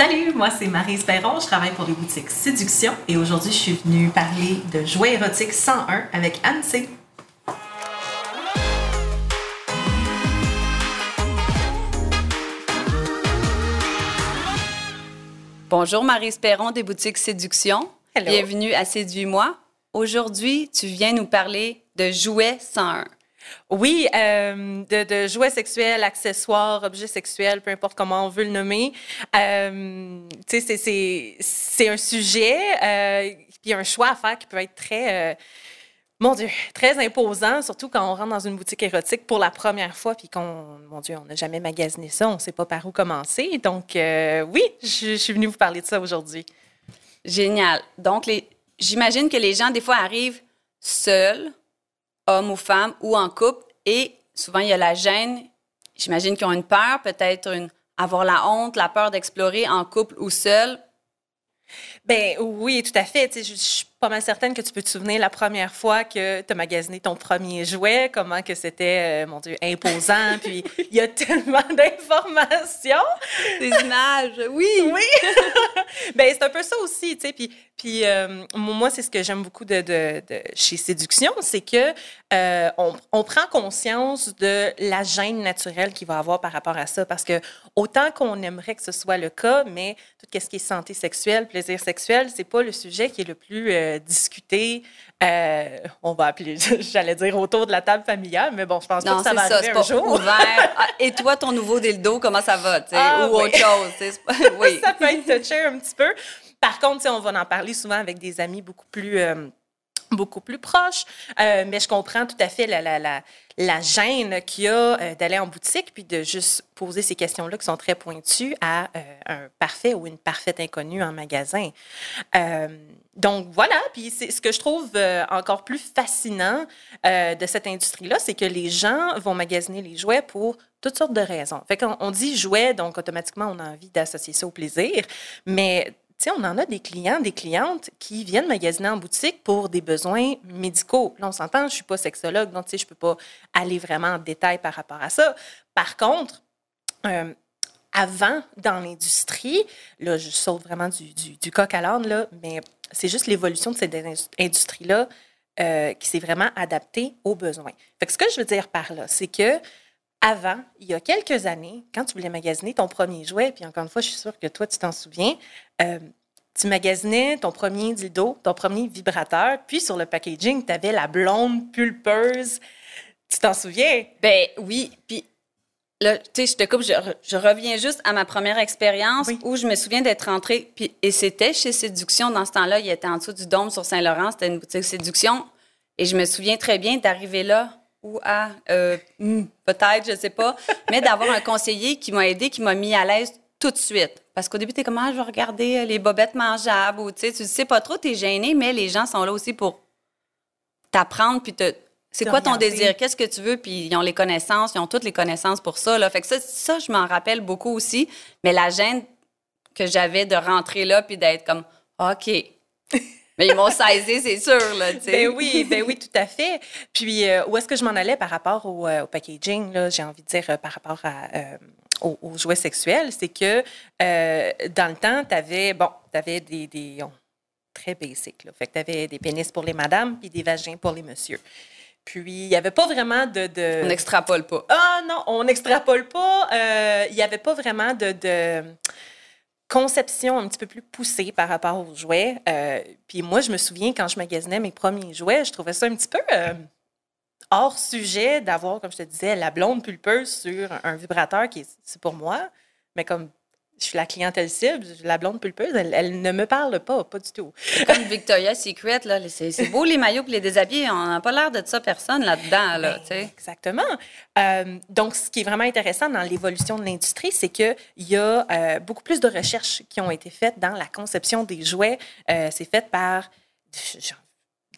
Salut, moi c'est Marie Perron, je travaille pour les boutiques Séduction et aujourd'hui je suis venue parler de jouets érotiques 101 avec Anne C. Bonjour Marie Perron des boutiques Séduction. Bienvenue à Séduis-moi. Aujourd'hui, tu viens nous parler de jouets 101. Oui, euh, de, jouets sexuels, accessoires, objets sexuels, peu importe comment on veut le nommer. Euh, c'est un sujet, euh, puis un choix à faire qui peut être très, mon Dieu, très imposant, surtout quand on rentre dans une boutique érotique pour la première fois, puis qu'on, mon Dieu, on n'a jamais magasiné ça, on ne sait pas par où commencer. Donc, oui, je, je suis venue vous parler de ça aujourd'hui. Génial. Donc, j'imagine que les gens, des fois, arrivent seuls hommes ou femmes ou en couple. Et souvent, il y a la gêne. J'imagine qu'ils ont une peur, peut-être une, avoir la honte, la peur d'explorer en couple ou seul. Ben oui, tout à fait. je, pas mal certaine que tu peux te souvenir la première fois que tu as magasiné ton premier jouet, comment que c'était, euh, mon Dieu, imposant. puis il y a tellement d'informations. Des images, oui. Oui. ben c'est un peu ça aussi, tu sais. Puis, puis euh, moi, c'est ce que j'aime beaucoup de, de, chez Séduction, c'est que euh, on, on, prend conscience de la gêne naturelle qu'il va avoir par rapport à ça. Parce que autant qu'on aimerait que ce soit le cas, mais tout ce qui est santé sexuelle, plaisir sexuel, c'est pas le sujet qui est le plus euh, discuté. on va appeler, j'allais dire autour de la table familiale, mais bon, je pense pas que ça va arriver un jour. Ouvert. Ah, et toi, ton nouveau dildo, comment ça va, ah, ou autre chose, oui. ça peut être touché un petit peu. Par contre, on va en parler souvent avec des amis beaucoup plus euh, beaucoup plus proches. Euh, mais je comprends tout à fait la, la, la, la gêne qu'il y a euh, d'aller en boutique puis de juste poser ces questions-là qui sont très pointues à un parfait ou une parfaite inconnue en magasin. donc voilà, puis c'est ce que je trouve encore plus fascinant de cette industrie-là, c'est que les gens vont magasiner les jouets pour toutes sortes de raisons. Fait qu'on on dit jouet, donc automatiquement on a envie d'associer ça au plaisir, mais on en a des clients, des clientes qui viennent magasiner en boutique pour des besoins médicaux. Là, on s'entend, je ne suis pas sexologue, donc, tu sais, je ne peux pas aller vraiment en détail par rapport à ça. Par contre, euh, avant, dans l'industrie, là, je saute vraiment du, coq à l'âne, là, mais c'est juste l'évolution de cette industrie-là euh, qui s'est vraiment adaptée aux besoins. Fait ce que je veux dire par là, c'est que avant, il y a quelques années, quand tu voulais magasiner ton premier jouet, puis encore une fois, je suis sûre que toi, tu t'en souviens, euh, tu magasinais ton premier dildo, ton premier vibrateur, puis sur le packaging, tu avais la blonde pulpeuse. Tu t'en souviens? Ben oui, puis là, tu sais, je te coupe, je, reviens juste à ma première expérience où je me souviens d'être rentrée, puis, et c'était chez Séduction. Dans ce temps-là, il était en dessous du dôme sur Saint-Laurent, c'était une boutique Séduction. Et je me souviens très bien d'arriver là ou à euh, hmm, peut-être, je sais pas, mais d'avoir un conseiller qui m'a aidé, qui m'a mis à l'aise tout de suite. Parce qu'au début, tu es comme, ah, je vais regarder euh, les bobettes mangeables ou tu sais, tu sais pas trop, tu es gêné, mais les gens sont là aussi pour t'apprendre puis te. C'est quoi ton désir? Qu'est-ce que tu veux? Puis ils ont les connaissances, ils ont toutes les connaissances pour ça. Là. Fait que ça, ça je m'en rappelle beaucoup aussi. Mais la gêne que j'avais de rentrer là puis d'être comme, OK. Mais ils m'ont saisi, c'est sûr, là, tu sais. Ben oui, ben oui, tout à fait. Puis, euh, où est-ce que je m'en allais par rapport au, euh, packaging, là, j'ai envie de dire, euh, par rapport à, aux, jouets sexuels, c'est que dans le temps, tu avais, bon, tu avais des, des très basic, là. Fait que tu avais des pénis pour les madames puis des vagins pour les messieurs. Puis, il n'y avait pas vraiment de, de... On n'extrapole pas. Ah non, on n'extrapole pas. Il n'y avait pas vraiment de... de conception un petit peu plus poussée par rapport aux jouets. Euh, puis moi, je me souviens quand je magasinais mes premiers jouets, je trouvais ça un petit peu euh, hors sujet d'avoir, comme je te disais, la blonde pulpeuse sur un vibrateur qui c'est pour moi, mais comme je suis la clientèle cible, la blonde pulpeuse, elle, ne me parle pas, pas du tout. Comme Victoria's Secret, là, c'est beau les maillots et les déshabillés, on n'a pas l'air de ça personne là-dedans. Là, ben, exactement. Euh, donc, ce qui est vraiment intéressant dans l'évolution de l'industrie, c'est qu'il y a euh, beaucoup plus de recherches qui ont été faites dans la conception des jouets. Euh, c'est fait par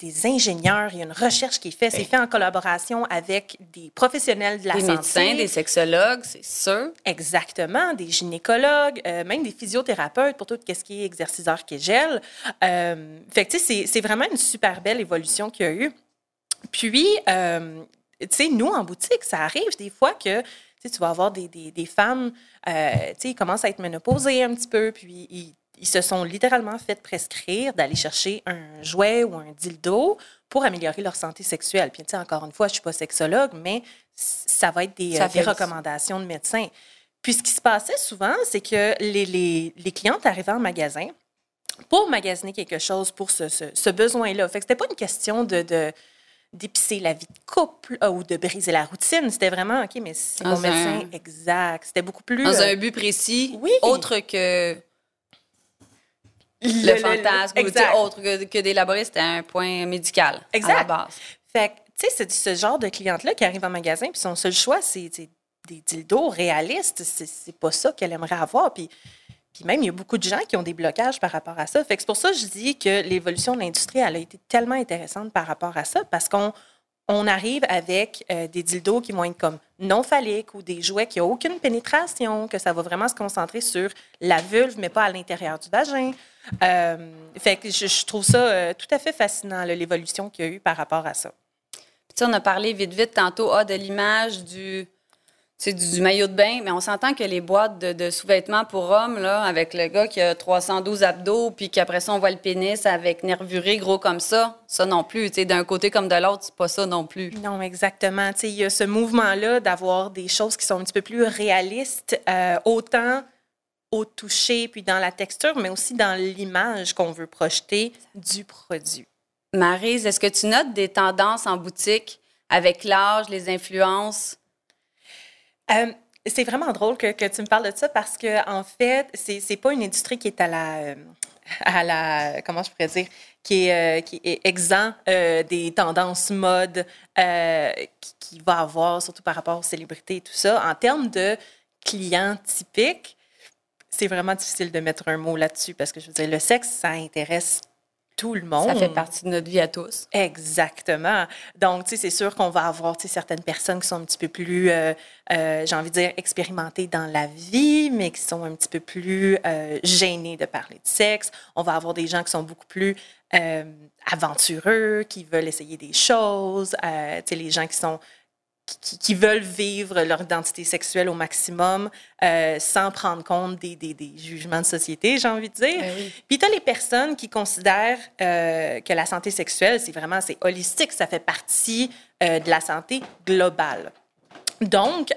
des ingénieurs, il y a une recherche qui est faite. C'est fait en collaboration avec des professionnels de la santé. Des médecins, des sexologues, c'est sûr. Exactement, des gynécologues, euh, même des physiothérapeutes pour tout ce qui est exerciceur qui gèle. Euh, fait que, c'est vraiment une super belle évolution qu'il y a eu. Puis, euh, tu sais, nous, en boutique, ça arrive des fois que tu vas avoir des, des, femmes, euh, ils commencent à être ménopausées un petit peu, puis ils, ils se sont littéralement fait prescrire d'aller chercher un jouet ou un dildo pour améliorer leur santé sexuelle. Puis, encore une fois, je ne suis pas sexologue, mais ça va être des, des recommandations de médecins. Puis, ce qui se passait souvent, c'est que les, les, les clientes arrivaient en magasin pour magasiner quelque chose pour ce, ce, besoin-là. Fait que c'était pas une question de, de d'épicer la vie de couple euh, ou de briser la routine. C'était vraiment, OK, mais c'est mon médecin exact. C'était beaucoup plus... Dans un euh, but précis, oui. autre que le, fantasme, ou autre que, que d'élaborer, c'était un point médical exact. à la base. Fait que, tu sais, c'est ce genre de cliente-là qui arrive en magasin, puis son seul choix, c'est des dildos réalistes. C'est pas ça qu'elle aimerait avoir. Puis puis même, il y a beaucoup de gens qui ont des blocages par rapport à ça. Fait que c'est pour ça que je dis que l'évolution de l'industrie, elle a été tellement intéressante par rapport à ça, parce qu'on on arrive avec euh, des dildos qui vont être comme non phalliques ou des jouets qui n'ont aucune pénétration, que ça va vraiment se concentrer sur la vulve, mais pas à l'intérieur du vagin. Euh, fait que je, trouve ça euh, tout à fait fascinant, l'évolution qu'il y a eu par rapport à ça. Puis, on a parlé vite, vite tantôt ah, de l'image du c'est du, maillot de bain, mais on s'entend que les boîtes de, sous-vêtements pour hommes, là, avec le gars qui a 312 abdos, puis qu'après ça, on voit le pénis avec nervuré gros comme ça, ça non plus. D'un côté comme de l'autre, c'est pas ça non plus. Non, exactement. Il y a ce mouvement-là d'avoir des choses qui sont un petit peu plus réalistes, euh, autant au toucher, puis dans la texture, mais aussi dans l'image qu'on veut projeter du produit. Marise, est-ce que tu notes des tendances en boutique avec l'âge, les influences? Euh, c'est vraiment drôle que, tu me parles de ça parce que en fait, c'est pas une industrie qui est à la euh, à la comment je pourrais dire qui est, euh, exempt des tendances mode qui, qui, va avoir surtout par rapport aux célébrités et tout ça. En termes de clients typiques c'est vraiment difficile de mettre un mot là-dessus parce que je veux dire le sexe ça intéresse tout le monde. Ça fait partie de notre vie à tous. Exactement. Donc, tu sais, c'est sûr qu'on va avoir, tu sais, certaines personnes qui sont un petit peu plus, euh, euh, j'ai envie de dire, expérimentées dans la vie, mais qui sont un petit peu plus euh, gênées de parler de sexe. On va avoir des gens qui sont beaucoup plus aventureux, qui veulent essayer des choses. tu sais, les gens qui sont qui, veulent vivre leur identité sexuelle au maximum euh, sans prendre compte des, des, des, jugements de société, j'ai envie de dire. Ben Puis tu as les personnes qui considèrent euh, que la santé sexuelle, c'est vraiment c'est holistique, ça fait partie euh, de la santé globale. Donc,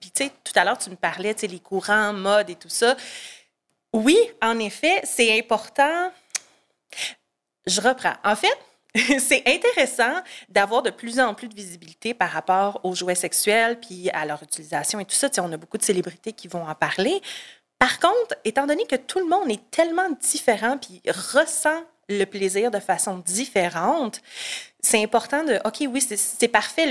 puis tu sais, tout à l'heure, tu me parlais, tu sais, les courants, mode et tout ça. Oui, en effet, c'est important. Je reprends. En fait, c'est intéressant d'avoir de plus en plus de visibilité par rapport aux jouets sexuels puis à leur utilisation et tout ça. on a beaucoup de célébrités qui vont en parler. Par contre, étant donné que tout le monde est tellement différent puis ressent le plaisir de façon différente, c'est important de, OK, oui, c'est parfait,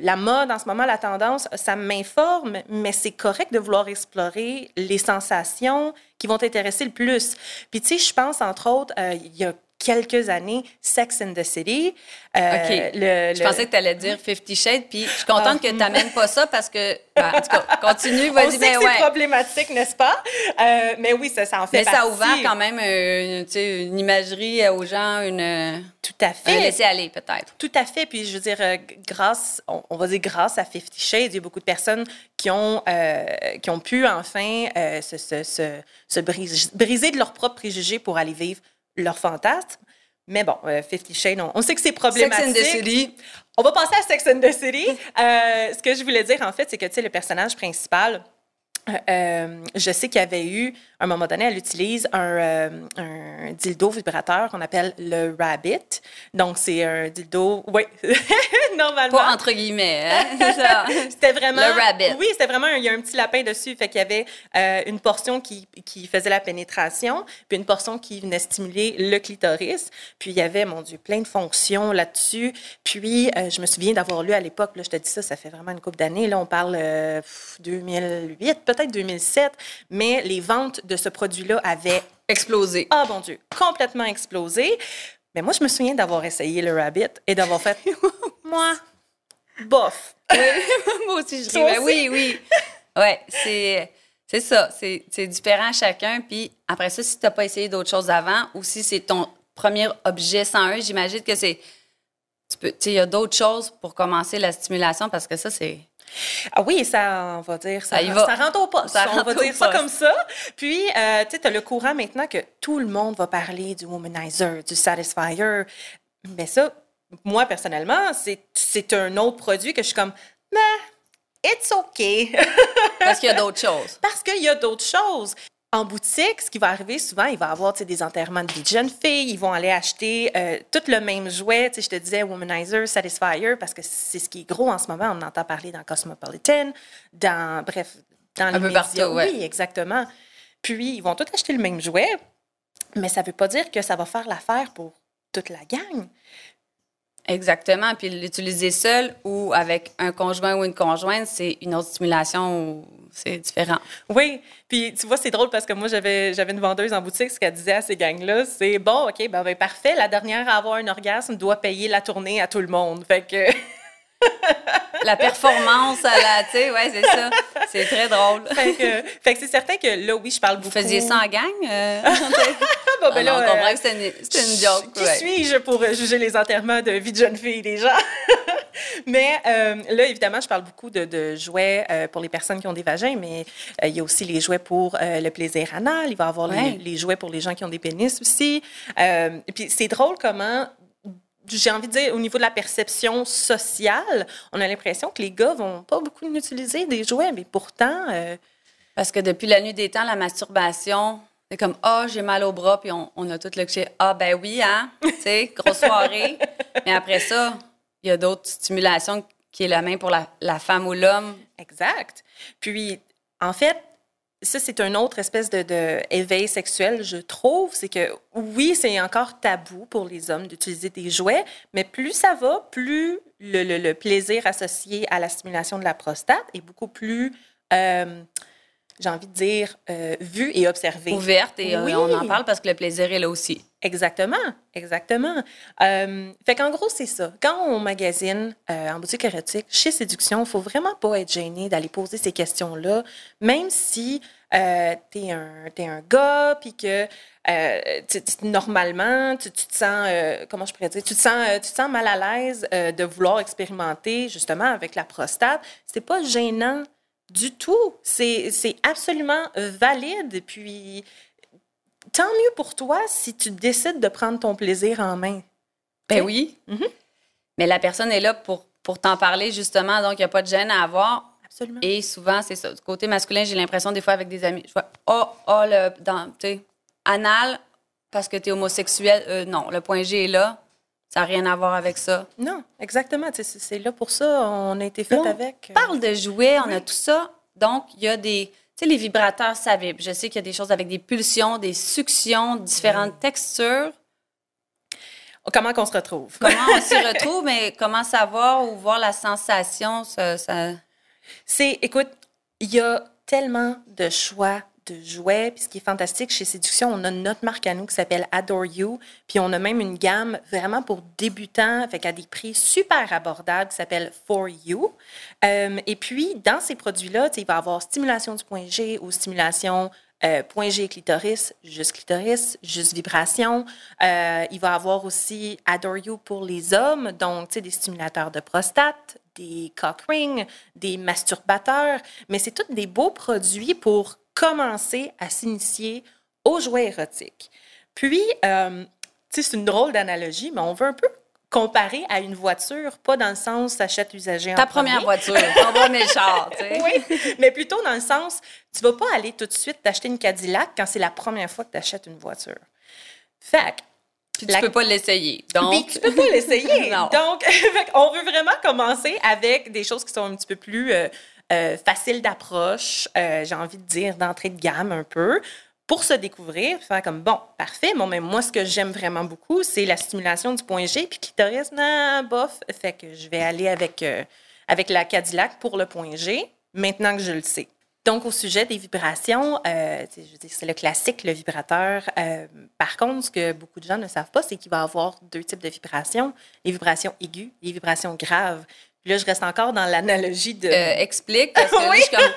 la mode en ce moment, la tendance, ça m'informe, mais c'est correct de vouloir explorer les sensations qui vont t'intéresser le plus. Puis, tu sais, je pense, entre autres, euh, il y a quelques années, Sex in the City. Euh, OK. Le, Je pensais que tu allais dire Fifty Shades, puis je suis contente que tu n'amènes pas ça parce que, ben, en tout cas, continue, vas-y. Ben, que c'est problématique, n'est-ce pas? Euh, mais oui, ça, ça en fait Mais partie. ça a ouvert quand même euh, une imagerie aux gens, une... Tout à fait. Un laisser-aller, peut-être. Tout à fait. Puis, je veux dire, grâce, on, va dire grâce à Fifty Shades, il y a beaucoup de personnes qui ont, qui ont pu enfin se, se, se, se briser, briser de leurs propres préjugés pour aller vivre leur fantasme. Mais bon, euh, Fifty Shades, on, sait que c'est problématique. Sex and the City. On va passer à Sex and the City. Euh, ce que je voulais dire, en fait, c'est que, tu sais, le personnage principal, euh, je sais qu'il y avait eu, à un moment donné, elle utilise un, euh, un dildo vibrateur qu'on appelle le Rabbit. Donc, c'est un dildo, oui, normalement. Pas entre guillemets, hein? c'était vraiment. Le Rabbit. Oui, c'était vraiment, il y a un petit lapin dessus. Fait qu'il y avait euh, une portion qui, qui faisait la pénétration, puis une portion qui venait stimuler le clitoris. Puis, il y avait, mon Dieu, plein de fonctions là-dessus. Puis, je me souviens d'avoir lu à l'époque, là, je te dis ça, ça fait vraiment une couple d'années. Là, on parle 2008, peut-être 2007, mais les ventes de ce produit-là avaient explosé. Ah, bon Dieu, complètement explosé. Mais moi, je me souviens d'avoir essayé le Rabbit et d'avoir fait, moi, bof. moi aussi, je riais. Oui, oui. Ouais, c'est. C'est ça, c'est différent à chacun. Puis après ça, si tu n'as pas essayé d'autres choses avant ou si c'est ton premier objet 101, j'imagine que c'est. Tu peux, il y a d'autres choses pour commencer la stimulation parce que ça, c'est Ah oui, ça, on va dire, ça, Ça y va. ça rentre au poste. Ça on va dire ça comme ça. Puis, euh, tu sais, tu as le courant maintenant que tout le monde va parler du womanizer, du satisfier. Mais ça, moi, personnellement, c'est c'est un autre produit que je suis comme, mais it's OK. Parce qu'il y a d'autres choses. Parce qu'il y a d'autres choses. En boutique, ce qui va arriver souvent, il va y avoir des enterrements de vie de jeunes filles. Ils vont aller acheter euh, tout le même jouet. Je te disais Womanizer, Satisfier, parce que c'est ce qui est gros en ce moment. On entend parler dans Cosmopolitan, dans, bref, dans les peu médias. partout, ouais. Oui, exactement. Puis, ils vont tous acheter le même jouet, mais ça ne veut pas dire que ça va faire l'affaire pour toute la gang. Exactement. Puis l'utiliser seul ou avec un conjoint ou une conjointe, c'est une autre stimulation c'est différent. Oui, puis tu vois, c'est drôle parce que moi, j'avais, j'avais une vendeuse en boutique, ce qu'elle disait à ces gangs-là, c'est bon, OK, ben, ben, parfait, la dernière à avoir un orgasme doit payer la tournée à tout le monde. Fait que, La performance à la, tu sais, ouais, c'est ça. C'est très drôle. fait que, que c'est certain que là, oui, je parle beaucoup. Vous faisiez ça en gang? euh? Ah, bon, ben Ah non, là, on comprend euh, que c'était une, une joke. Qui ouais. suis-je pour juger les enterrements de vie de jeune fille des gens? mais euh, là, évidemment, je parle beaucoup de, de jouets euh, pour les personnes qui ont des vagins, mais il y a aussi les jouets pour le plaisir anal. Il va y avoir Ouais. les, les jouets pour les gens qui ont des pénis aussi. Et puis, c'est drôle comment j'ai envie de dire, au niveau de la perception sociale, on a l'impression que les gars vont pas beaucoup utiliser des jouets, mais pourtant, euh, Parce que depuis la nuit des temps, la masturbation, c'est comme Ah, j'ai mal au bras, puis on, on a tout le cliché Ah, ben oui, hein, tu sais, grosse soirée. Mais après ça, il y a d'autres stimulations qui est la main pour la, la femme ou l'homme. Exact. Puis, en fait, ça, c'est un autre espèce de, éveil sexuel, je trouve. C'est que, oui, c'est encore tabou pour les hommes d'utiliser des jouets, mais plus ça va, plus le plaisir associé à la stimulation de la prostate est beaucoup plus, euh, j'ai envie de dire, euh, vu et observé. Ouverte, et euh, Oui. on en parle parce que le plaisir est là aussi. Exactement, exactement. Euh, fait qu'en gros, c'est ça. Quand on magasine euh, en boutique érotique, chez Séduction, il faut vraiment pas être gêné d'aller poser ces questions-là, même si euh, t'es un, t'es un gars, puis que euh, tu- tu- normalement, tu, tu te sens, euh, comment je pourrais dire, tu te sens, euh, tu te sens mal à l'aise euh, de vouloir expérimenter justement avec la prostate. C'est pas gênant du tout. C'est absolument euh, valide. Puis tant mieux pour toi si tu décides de prendre ton plaisir en main. Ben oui. Mhm. Mais la personne est là pour, pour t'en parler, justement, donc il n'y a pas de gêne à avoir. Absolument. Et souvent, c'est ça. Du côté masculin, j'ai l'impression, des fois, avec des amis, je vois, oh, oh, le, dans, tu sais, anal, parce que tu es homosexuel. Euh, non, le point G est là. Ça n'a rien à voir avec ça. Non, exactement. C'est là pour ça. On a été fait Là, on avec. euh, parle de jouets, on a tout ça. Donc, il y a des. Tu sais, les vibrateurs, ça vibre. Je sais qu'il y a des choses avec des pulsions, des suctions, différentes textures. Comment qu'on se retrouve? Comment on s'y retrouve, mais comment savoir ou voir la sensation, ça. ça- C'est, écoute, il y a tellement de choix de jouets. Puis ce qui est fantastique chez Séduction, on a notre marque à nous qui s'appelle Adore You. Puis on a même une gamme vraiment pour débutants, fait qu'à des prix super abordables qui s'appelle For You. Euh, et puis, dans ces produits-là, il va y avoir stimulation du point G ou stimulation euh, point G clitoris, juste clitoris, juste vibration. Euh, il va y avoir aussi Adore You pour les hommes, donc des stimulateurs de prostate, des cock rings, des masturbateurs, mais c'est tous des beaux produits pour commencer à s'initier aux jouets érotiques. Puis, euh, tu sais, c'est une drôle d'analogie, mais on veut un peu comparer à une voiture, pas dans le sens s'achète usagé en Ta première voiture, ton premier char, tu sais. Oui, mais plutôt dans le sens, tu vas pas aller tout de suite t'acheter une Cadillac quand c'est la première fois que tu achètes une voiture. Fait Puis tu La- peux pas l'essayer. Donc, puis tu peux pas l'essayer. Non. Donc, on veut vraiment commencer avec des choses qui sont un petit peu plus euh, euh, faciles d'approche, euh, j'ai envie de dire d'entrée de gamme un peu, pour se découvrir, faire comme bon, parfait. Bon, mais moi, ce que j'aime vraiment beaucoup, c'est la stimulation du point G, puis clitoris, non, bof. Fait que je vais aller avec, euh, avec la Cadillac pour le point G, maintenant que je le sais. Donc, au sujet des vibrations, c'est le classique, le vibrateur. Par contre, ce que beaucoup de gens ne savent pas, c'est qu'il va y avoir deux types de vibrations, les vibrations aiguës, les vibrations graves. Puis là, je reste encore dans l'analogie de... euh, explique, parce que là, Oui. je suis comme,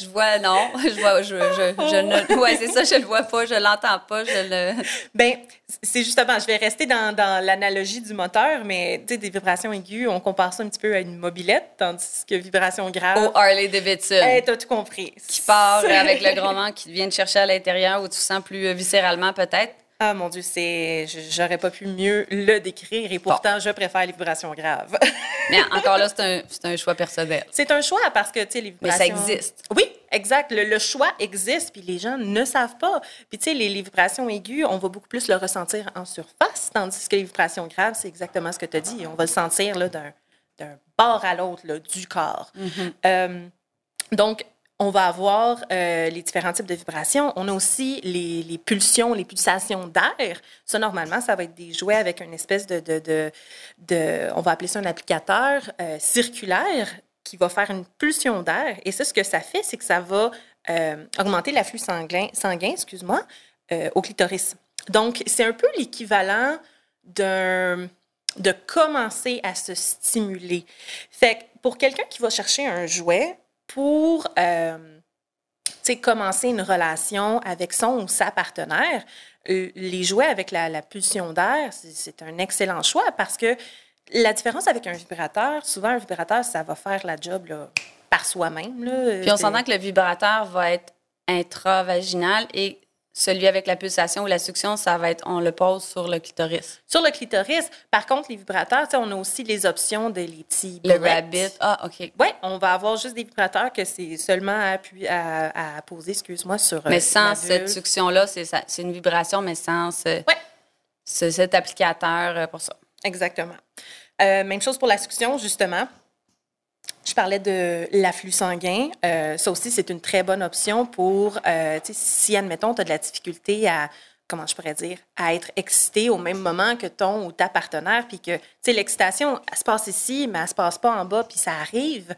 Je vois, non. Je vois, je, je, je ne. Ouais, c'est ça, je le vois pas, je l'entends pas, je le. Ben, c'est justement, je vais rester dans, dans l'analogie du moteur, mais tu sais, des vibrations aiguës, on compare ça un petit peu à une mobilette, tandis que vibrations graves. Au Harley Davidson. Hey, t'as tout compris. Qui part avec le grondement qui vient te chercher à l'intérieur où tu sens plus euh, viscéralement, peut-être. Ah mon Dieu, c'est, j'aurais pas pu mieux le décrire et pourtant je préfère les vibrations graves. Mais encore là, c'est un, un choix personnel. c'est un choix parce que tu sais les Mais vibrations. ça existe. Oui, exact. Le, le choix existe puis les gens ne savent pas. Puis tu sais les, les vibrations aiguës, on va beaucoup plus le ressentir en surface, tandis que les vibrations graves, c'est exactement ce que tu as dit. On va le sentir là d'un, d'un bord à l'autre du corps. Euh, donc on va avoir euh, les différents types de vibrations. On a aussi les, pulsions, les pulsations d'air. Ça, normalement, ça va être des jouets avec une espèce de, on va appeler ça un applicateur euh, circulaire qui va faire une pulsion d'air. Et ça, ce que ça fait, c'est que ça va euh, augmenter l'afflux sanguin, sanguin excuse-moi, au clitoris. Donc, c'est un peu l'équivalent de commencer à se stimuler. Fait que pour quelqu'un qui va chercher un jouet pour euh, commencer une relation avec son ou sa partenaire, euh, les jouets avec la, la pulsion d'air, c'est- un excellent choix parce que la différence avec un vibrateur, souvent un vibrateur, ça va faire la job là, par soi-même. Puis on s'entend que le vibrateur va être intravaginal et celui avec la pulsation ou la succion, ça va être, on le pose sur le clitoris. Sur le clitoris, par contre, les vibrateurs, on a aussi les options de les petits Le rabbit, ah, OK. Oui, on va avoir juste des vibrateurs que c'est seulement à, à, à poser, excuse-moi, sur. euh, Mais sans cette vulve. succion-là, c'est une vibration, mais sans ce- Ouais. ce- cet applicateur euh, pour ça. Exactement. Euh, même chose pour la succion, justement. Je parlais de l'afflux sanguin. Euh, ça aussi, c'est une très bonne option pour, euh, si, admettons, tu as de la difficulté à, comment je pourrais dire, à être excité au même moment que ton ou ta partenaire, puis que, tu sais, l'excitation, elle se passe ici, mais elle se passe pas en bas, puis ça arrive.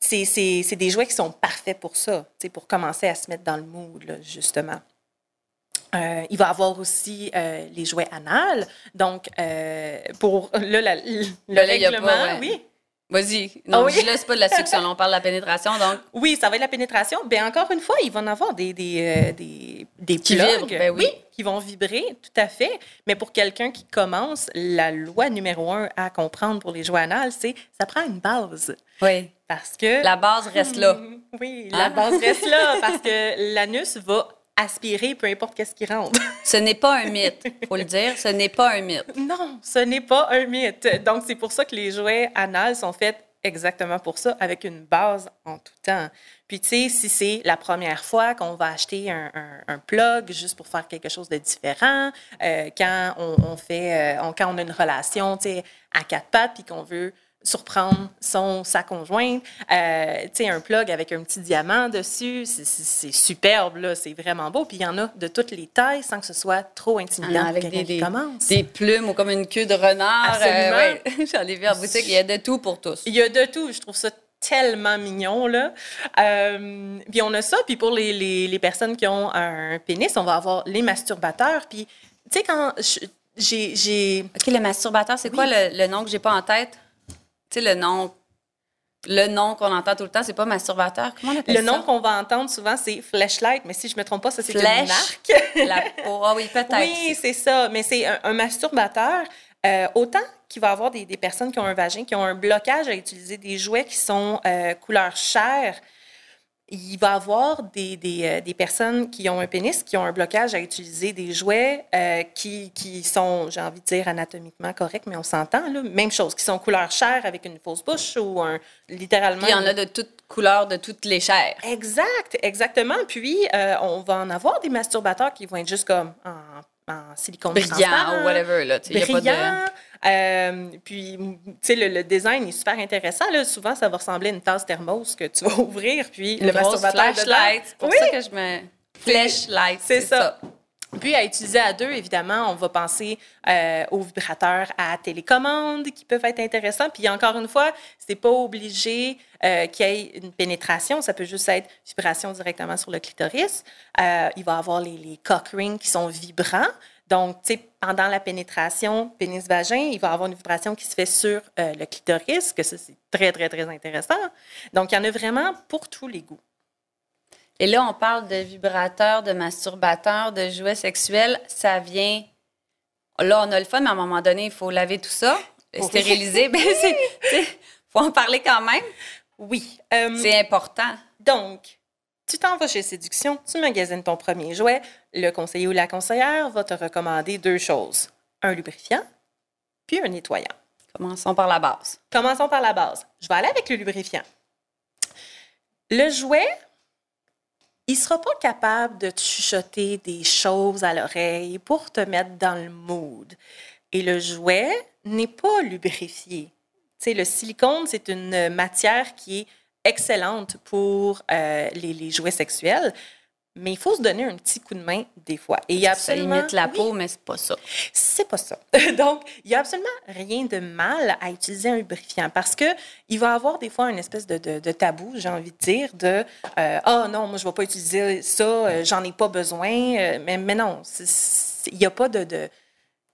C'est des jouets qui sont parfaits pour ça, pour commencer à se mettre dans le mood, là, justement. Euh, il va avoir aussi euh, les jouets anal. Donc, euh, pour là, la- le pas, règlement, ouais. oui. Vas-y. Non, Ah oui? dis-le, c'est pas de la succion, on parle de la pénétration, donc Oui, ça va être la pénétration. Bien, encore une fois, il va en avoir des, des, euh, des, des Qui plugs, ben oui. qui vont vibrer, tout à fait. Mais pour quelqu'un qui commence, la loi numéro un à comprendre pour les jouets anal, c'est ça prend une base. oui. Parce que... la base reste là. Oui, la Hein? base reste là, parce que l'anus va aspirer peu importe qu'est-ce qui rentre. Ce n'est pas un mythe, faut le dire, ce n'est pas un mythe. Non, ce n'est pas un mythe. Donc, c'est pour ça que les jouets anal sont faits exactement pour ça, avec une base en tout temps. Puis, tu sais, si c'est la première fois qu'on va acheter un, un- un plug juste pour faire quelque chose de différent, euh, quand on, on fait, euh, on- quand on a une relation, tu sais, à quatre pattes, puis qu'on veut surprendre son sa conjointe, euh, tu sais, un plug avec un petit diamant dessus, c'est- superbe, là, c'est vraiment beau. Puis il y en a de toutes les tailles sans que ce soit trop intimidant pour avec des, qui des, commence. des plumes ou comme une queue de renard. Absolument. ouais. J'en ai vu en boutique, il y a de tout pour tous. Il y a de tout. Je trouve ça tellement mignon, là. Euh, puis on a ça. Puis pour les, les, les personnes qui ont un pénis, on va avoir les masturbateurs. Puis, tu sais, quand je- j'ai... j'ai- OK, le masturbateur, c'est quoi le, le nom que j'ai pas en tête? Tu sais, le nom. Le nom qu'on entend tout le temps, c'est pas masturbateur. Comment on appelle Le ça? nom qu'on va entendre souvent, c'est flashlight. Mais si je me trompe pas, ça, c'est une marque. La peau. Ah oui, peut-être. Oui, c'est ça. Mais c'est un, un masturbateur. euh, autant qu'il va y avoir des, des personnes qui ont un vagin, qui ont un blocage à utiliser des jouets qui sont euh, couleur chair, il va y avoir des, des, euh, des personnes qui ont un pénis, qui ont un blocage à utiliser des jouets euh, qui, qui sont, j'ai envie de dire, anatomiquement corrects, mais on s'entend, là. Même chose, qui sont couleur chair avec une fausse bouche ou un, littéralement... Puis il y en a de toutes couleurs, de toutes les chairs. Exact, exactement. Puis, euh, on va en avoir des masturbateurs qui vont être juste comme en, en silicone Brillant ou whatever. Là, tu sais, il y a pas de- brillant. Euh, puis, tu sais, le, le design est super intéressant. Là. Souvent, ça va ressembler à une tasse thermos que tu vas ouvrir, puis le masturbateur flashlight. C'est pour Oui, ça que je me... Flashlight, c'est ça. Puis, à utiliser à deux, évidemment, on va penser euh, aux vibrateurs à télécommande qui peuvent être intéressants. Puis, encore une fois, c'est pas obligé euh, qu'il y ait une pénétration. Ça peut juste être vibration directement sur le clitoris. Euh, il va avoir les, les cock rings qui sont vibrants. Donc, pendant la pénétration pénis-vagin, il va y avoir une vibration qui se fait sur le clitoris, que ça, c'est très, très, très intéressant. Donc, il y en a vraiment pour tous les goûts. Et là, on parle de vibrateurs, de masturbateurs, de jouets sexuels. Ça vient. Là, on a le fun, mais à un moment donné, il faut laver tout ça, stériliser. Ben, il faut en parler quand même. Oui. Euh, c'est important. Donc, tu t'en vas chez Séduction, tu magasines ton premier jouet. Le conseiller ou la conseillère va te recommander deux choses un lubrifiant, puis un nettoyant. Commençons par la base. Commençons par la base. Je vais aller avec le lubrifiant. Le jouet, il ne sera pas capable de te chuchoter des choses à l'oreille pour te mettre dans le mood. Et le jouet n'est pas lubrifié. sais, le silicone, c'est une matière qui est excellente pour euh, les, jouets sexuels, mais il faut se donner un petit coup de main des fois. Et il y a absolument... Ça imite la peau, mais c'est pas ça. C'est pas ça. Donc, il y a absolument rien de mal à utiliser un lubrifiant parce que il va avoir des fois une espèce de, de, tabou, j'ai envie de dire, de euh, ah oh, non, moi je vais pas utiliser ça, euh, j'en ai pas besoin. mais, mais non, il n'y a pas de, de,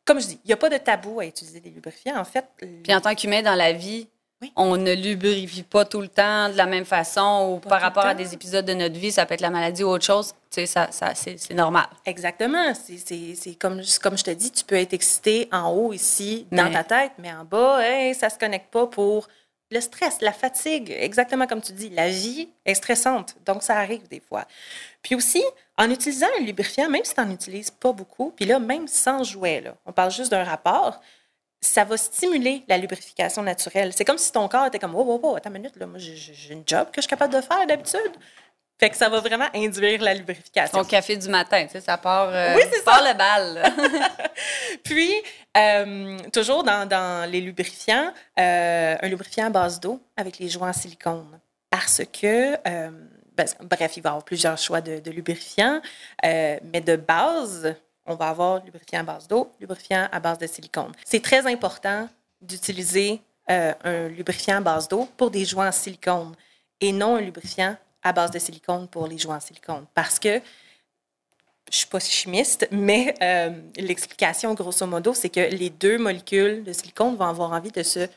comme je dis, il n'y a pas de tabou à utiliser des lubrifiants. En fait. Puis en tant qu'humain dans la vie, on ne lubrifie pas tout le temps de la même façon ou par rapport à des épisodes de notre vie, ça peut être la maladie ou autre chose. Tu sais, ça, ça c'est normal. Exactement. C'est comme, comme je te dis, tu peux être excité en haut ici, dans ta tête, mais en bas, hey, ça se connecte pas pour le stress, la fatigue. Exactement comme tu dis, la vie est stressante. Donc, ça arrive des fois. Puis aussi, en utilisant un lubrifiant, même si tu n'en utilises pas beaucoup, puis là, même sans jouet, là, on parle juste d'un rapport, ça va stimuler la lubrification naturelle. C'est comme si ton corps était comme, oh, oh, oh, attends une minute, là, moi, j'ai une job que je suis capable de faire d'habitude. Fait que ça va vraiment induire la lubrification. Ton café du matin, tu sais, ça part, euh, oui, ça. le bal. Puis, euh, toujours dans, dans, les lubrifiants, euh, un lubrifiant à base d'eau avec les joints en silicone. Parce que, ben, bref, il va y avoir plusieurs choix de, de lubrifiants, mais de base, on va avoir lubrifiant à base d'eau, lubrifiant à base de silicone. C'est très important d'utiliser euh, un lubrifiant à base d'eau pour des joints en silicone et non un lubrifiant à base de silicone pour les joints en silicone. Parce que je suis pas chimiste, mais euh, l'explication, grosso modo, c'est que les deux molécules de silicone vont avoir envie de se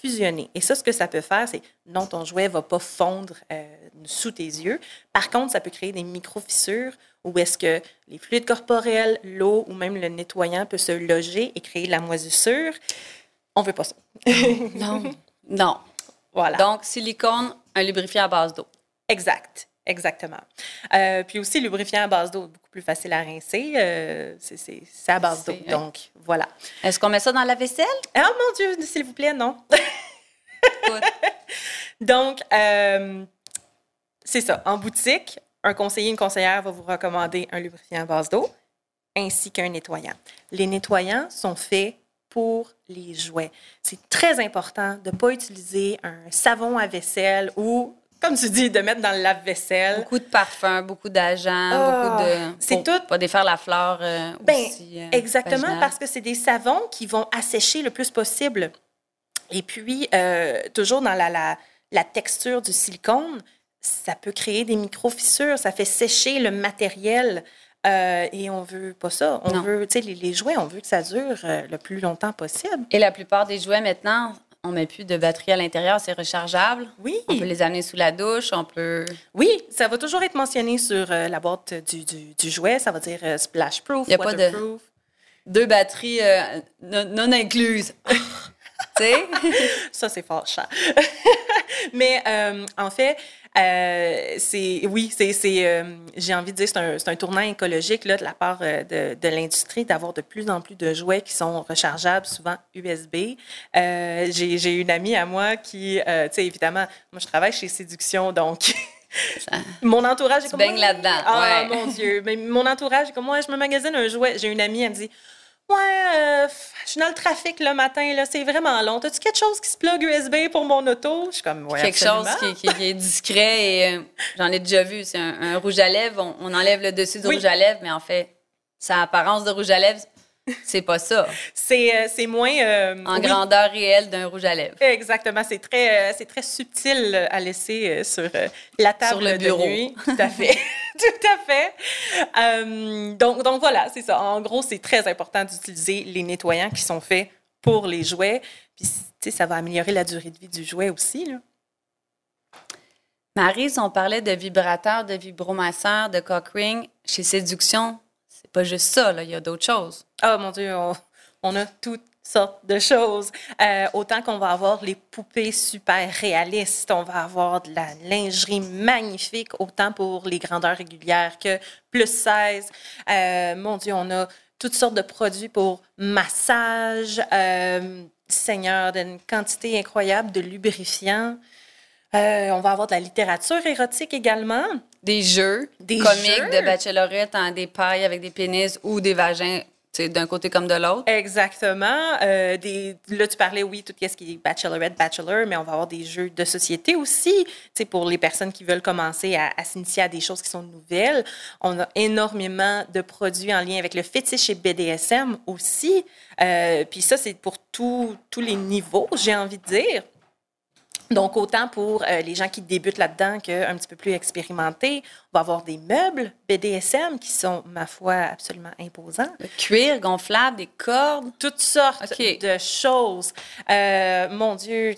fusionner. Et ça, ce que ça peut faire, c'est non, ton jouet va pas fondre euh, sous tes yeux. Par contre, ça peut créer des micro-fissures où est-ce que les fluides corporels, l'eau ou même le nettoyant peut se loger et créer de la moisissure. On ne veut pas ça. non. Non. Voilà. Donc, silicone, un lubrifiant à base d'eau. Exact. Exactement. Euh, puis aussi, lubrifiant à base d'eau, beaucoup plus facile à rincer. Euh, c'est à base d'eau. Donc, voilà. Est-ce qu'on met ça dans la vaisselle? Oh mon Dieu, s'il vous plaît, non. Donc, euh, c'est ça. En boutique, un conseiller, une conseillère va vous recommander un lubrifiant à base d'eau ainsi qu'un nettoyant. Les nettoyants sont faits pour les jouets. C'est très important de ne pas utiliser un savon à vaisselle ou comme tu dis, de mettre dans le lave-vaisselle. Beaucoup de parfums, beaucoup d'agents, beaucoup de. Ah, c'est tout. Pas défaire la fleur euh, ben, aussi, euh, exactement, parce que c'est des savons qui vont assécher le plus possible. Et puis, euh, toujours dans la, la, la, texture du silicone, ça peut créer des micro-fissures, ça fait sécher le matériel. et on veut pas ça. On veut, tu sais, les, les, jouets, on veut que ça dure le plus longtemps possible. Et la plupart des jouets maintenant on met plus de batterie à l'intérieur, c'est rechargeable. Oui. On peut les amener sous la douche, on peut. Oui, ça va toujours être mentionné sur euh, la boîte du, du, jouet. Ça va dire euh, splash proof, Il n'y a pas de deux batteries euh, non, incluses. tu sais? ça, c'est fort cher. Mais en fait, euh, c'est oui, c'est euh, j'ai envie de dire c'est un, un, tournant écologique là, de la part euh, de, de l'industrie d'avoir de plus en plus de jouets qui sont rechargeables, souvent USB. j'ai une amie à moi qui, tu sais, évidemment, moi je travaille chez Séduction, donc mon entourage est comme. Là-dedans. Ah, mon Dieu. Mais mon entourage est comme moi, je me magasine un jouet. J'ai une amie, elle me dit Ouais, euh, je suis dans le trafic le matin, là, c'est vraiment long. As-tu quelque chose qui se plug USB pour mon auto? Je suis comme, ouais, Quelque chose qui, est discret et euh, j'en ai déjà vu. C'est un, rouge à lèvres. On, enlève le dessus du rouge à lèvres, mais en fait, sa apparence de rouge à lèvres, c'est pas ça. c'est, euh, moins. Euh, en grandeur réelle d'un rouge à lèvres. Exactement. C'est très, euh, c'est très subtil à laisser sur la table sur le bureau. de nuit. Tout à fait. Tout à fait. donc, donc voilà, c'est ça. En gros, c'est très important d'utiliser les nettoyants qui sont faits pour les jouets. Puis, tu sais, ça va améliorer la durée de vie du jouet aussi. Là. Marise, on parlait de vibrateurs, de vibromasseurs, de cock ring. Chez Séduction, pas juste ça. Il y a d'autres choses. Oh mon Dieu, on, on a toutes sortes de choses. Euh, autant qu'on va avoir les poupées super réalistes, on va avoir de la lingerie magnifique, autant pour les grandeurs régulières que plus 16. Euh, mon Dieu, on a toutes sortes de produits pour massage, euh, Seigneur, d'une quantité incroyable de lubrifiants. Euh, on va avoir de la littérature érotique également. Des jeux Des comiques jeux? de bachelorette en des pailles avec des pénis ou des vagins d'un côté comme de l'autre? Exactement. Euh, des, là, tu parlais, oui, tout ce qui est bachelorette, bachelor, mais on va avoir des jeux de société aussi. Pour les personnes qui veulent commencer à, à s'initier à des choses qui sont nouvelles. On a énormément de produits en lien avec le fétiche et BDSM aussi. Euh, puis ça, c'est pour tous les niveaux, j'ai envie de dire. Donc, autant pour euh, les gens qui débutent là-dedans qu'un petit peu plus expérimentés, on va avoir des meubles BDSM qui sont, ma foi, absolument imposants. Le cuir gonflable, des cordes. Toutes sortes de choses. Euh, mon Dieu,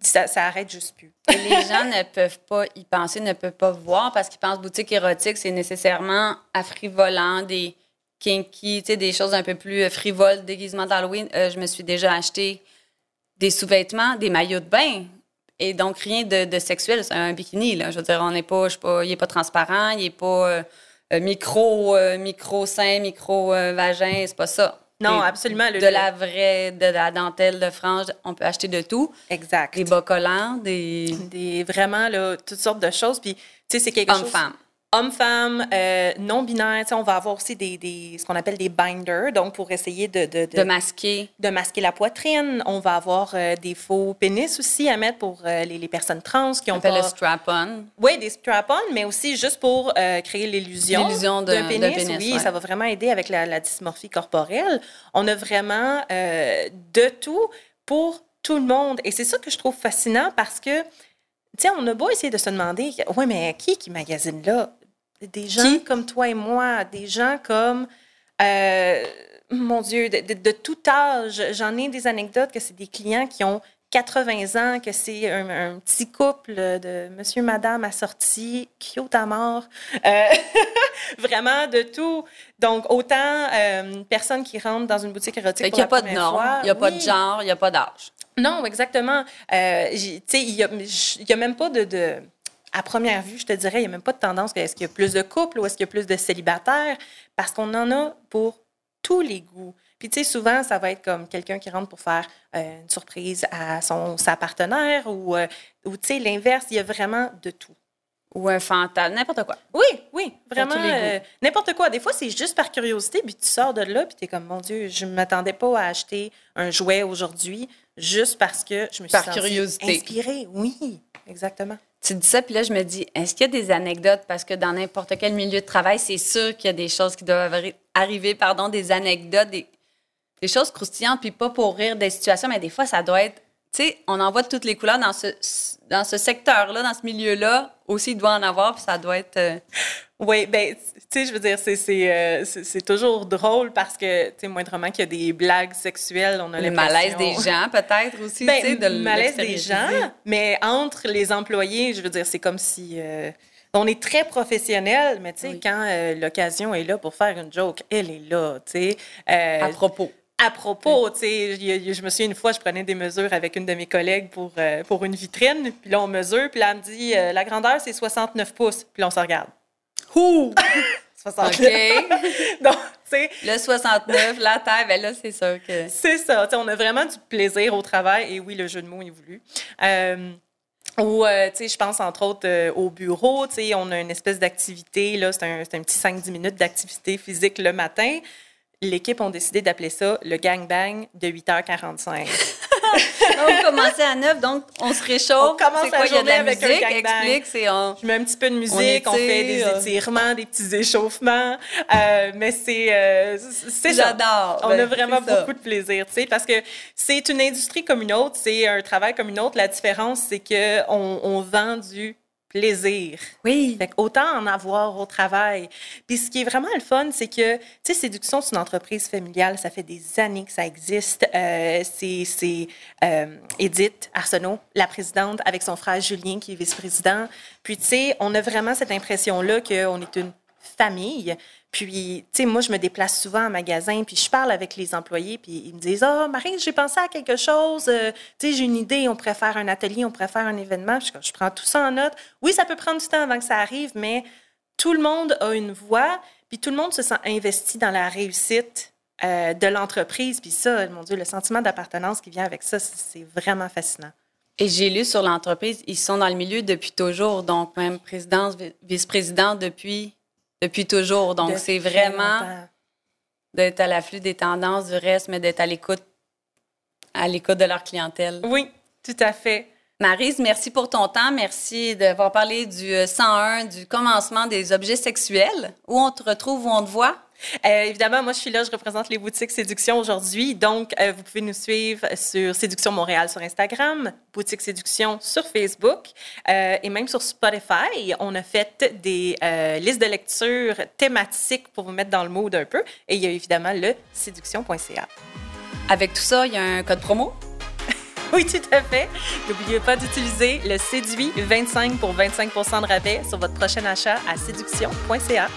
ça, ça arrête juste plus. Les gens ne peuvent pas y penser, ne peuvent pas voir parce qu'ils pensent boutique érotique, c'est nécessairement affrivolant, des kinky, des choses un peu plus euh, frivoles, déguisement d'Halloween. Euh, je me suis déjà acheté des sous-vêtements, des maillots de bain. Et donc, rien de, de sexuel, c'est un bikini, là. Je veux dire, on n'est pas, je sais pas, il n'est pas transparent, il n'est pas euh, euh, micro, euh, micro-sein, micro-vagin, c'est pas ça. Non, Et absolument. le- De la vraie, de la dentelle de frange, on peut acheter de tout. Exact. Des bas collants, des Des, vraiment, là, toutes sortes de choses. Puis, tu sais, c'est quelque chose... hommes-femmes. Hommes-femmes, euh, non-binaires. On va avoir aussi des, des- ce qu'on appelle des binders, donc pour essayer de, de, de- De masquer. de masquer la poitrine. On va avoir euh, des faux pénis aussi à mettre pour euh, les, les personnes trans qui On ont appelle pas... le strap-on. Oui, des strap-on, mais aussi juste pour créer l'illusion d'un pénis. pénis, oui, ouais. ça va vraiment aider avec la, la dysmorphie corporelle. On a vraiment de tout pour tout le monde. Et c'est ça que je trouve fascinant parce que, tu sais, on a beau essayer de se demander, oui, mais qui qui magasine là? Des gens Qui? comme toi et moi, des gens comme... euh, mon Dieu, de, de- de tout âge. J'en ai des anecdotes que c'est des clients qui ont 80 ans, que c'est un, un petit couple de monsieur, madame assorti, cute à mort. Euh, vraiment de tout. Donc, autant euh, personne qui rentre dans une boutique érotique Fait pour qu'il n'y a la pas de normes, fois, il n'y a pas de genre, il n'y a pas d'âge. Non, exactement. Euh, tu sais, il n'y a, il y a même pas de, de- À première vue, je te dirais, il n'y a même pas de tendance est-ce qu'il y a plus de couples ou est-ce qu'il y a plus de célibataires, parce qu'on en a pour tous les goûts. Puis, tu sais, souvent, ça va être comme quelqu'un qui rentre pour faire euh, une surprise à son, sa partenaire ou, euh, ou tu sais, l'inverse, il y a vraiment de tout. Ou un fantasme, n'importe quoi. Oui, oui, vraiment. euh, N'importe quoi. Des fois, c'est juste par curiosité, puis tu sors de là, puis tu es comme, mon Dieu, je ne m'attendais pas à acheter un jouet aujourd'hui, juste parce que je me suis Par sentie curiosité. inspirée. Oui, exactement. Tu dis ça, puis là, je me dis, est-ce qu'il y a des anecdotes? Parce que dans n'importe quel milieu de travail, c'est sûr qu'il y a des choses qui doivent arri- arriver, pardon, des anecdotes, des, des choses croustillantes, puis pas pour rire des situations, mais des fois, ça doit être. Tu sais, on en voit de toutes les couleurs dans ce, dans ce secteur-là, dans ce milieu-là. Aussi, il doit en avoir, puis ça doit être. euh, Oui, ben, tu sais, je veux dire, c'est- c'est euh, toujours drôle parce que, tu sais, moindrement qu'il y a des blagues sexuelles, on a le malaise des gens, peut-être aussi, tu sais, Ben, de le malaise des gens, mais entre les employés, je veux dire, c'est comme si... euh, on est très professionnel, mais tu sais, Oui. quand euh, l'occasion est là pour faire une joke, elle est là, tu sais. À propos. À propos, a- je me souviens une fois, je prenais des mesures avec une de mes collègues pour, euh, pour une vitrine, puis là, on mesure, puis là, elle me dit, euh, la grandeur, c'est 69 pouces, puis là, on se regarde. Ouh! 69. OK. Donc, tu sais, Le 69, la taille, ben là, c'est sûr que. C'est ça. Tu sais, on a vraiment du plaisir au travail. Et oui, le jeu de mots est voulu. Euh, ou, euh, tu sais, je pense entre autres euh, au bureau, tu sais, on a une espèce d'activité, là, c'est un, c'est un petit 5-10 minutes d'activité physique le matin. L'équipe ont décidé d'appeler ça le gangbang de 8h45. on commençait à 9, donc on se réchauffe. On commence quoi, la de la journée avec un musique, gangbang. explique, c'est on... Je mets un petit peu de musique, on, On fait des étire. étirements, des petits échauffements. Euh, mais c'est euh. J'adore. On Ben, a vraiment c'est ça. beaucoup de plaisir, tu sais, parce que c'est une industrie comme une autre, c'est un travail comme une autre. La différence, c'est que on, on vend du plaisir. Oui. Fait autant en avoir au travail. Puis ce qui est vraiment le fun, c'est que, tu sais, Séduction, c'est une entreprise familiale. Ça fait des années que ça existe. Euh, c'est euh, Edith Arsenault, la présidente, avec son frère Julien, qui est vice-président. Puis, tu sais, on a vraiment cette impression-là qu'on est une famille. Puis, tu sais, moi, je me déplace souvent en magasin, puis je parle avec les employés, puis ils me disent Ah, oh, Marie, j'ai pensé à quelque chose, euh, tu sais, j'ai une idée, on pourrait faire un atelier, on pourrait faire un événement. Je, prends tout ça en note. Oui, ça peut prendre du temps avant que ça arrive, mais tout le monde a une voix, puis tout le monde se sent investi dans la réussite euh, de l'entreprise. Puis ça, mon Dieu, le sentiment d'appartenance qui vient avec ça, c'est vraiment fascinant. Et j'ai lu sur l'entreprise, ils sont dans le milieu depuis toujours, donc même présidence, vice-président depuis depuis toujours. Donc, c'est vraiment d'être à l'afflux des tendances du reste, mais d'être à l'écoute à l'écoute de leur clientèle. Oui, tout à fait. Marise, merci pour ton temps. Merci d'avoir parlé du 101, euh, du commencement des objets sexuels. Où on te retrouve, où on te voit? Euh, évidemment, moi, je suis là, je représente les boutiques Séduction aujourd'hui. Donc, euh, vous pouvez nous suivre sur Séduction Montréal sur Instagram, Boutique Séduction sur Facebook euh, et même sur Spotify. On a fait des listes de lecture thématiques pour vous mettre dans le mood un peu. Et il y a évidemment le séduction.ca. Avec tout ça, il y a un code promo? oui, tout à fait. N'oubliez pas d'utiliser le séduit 25 pour 25% de rabais sur votre prochain achat à séduction.ca.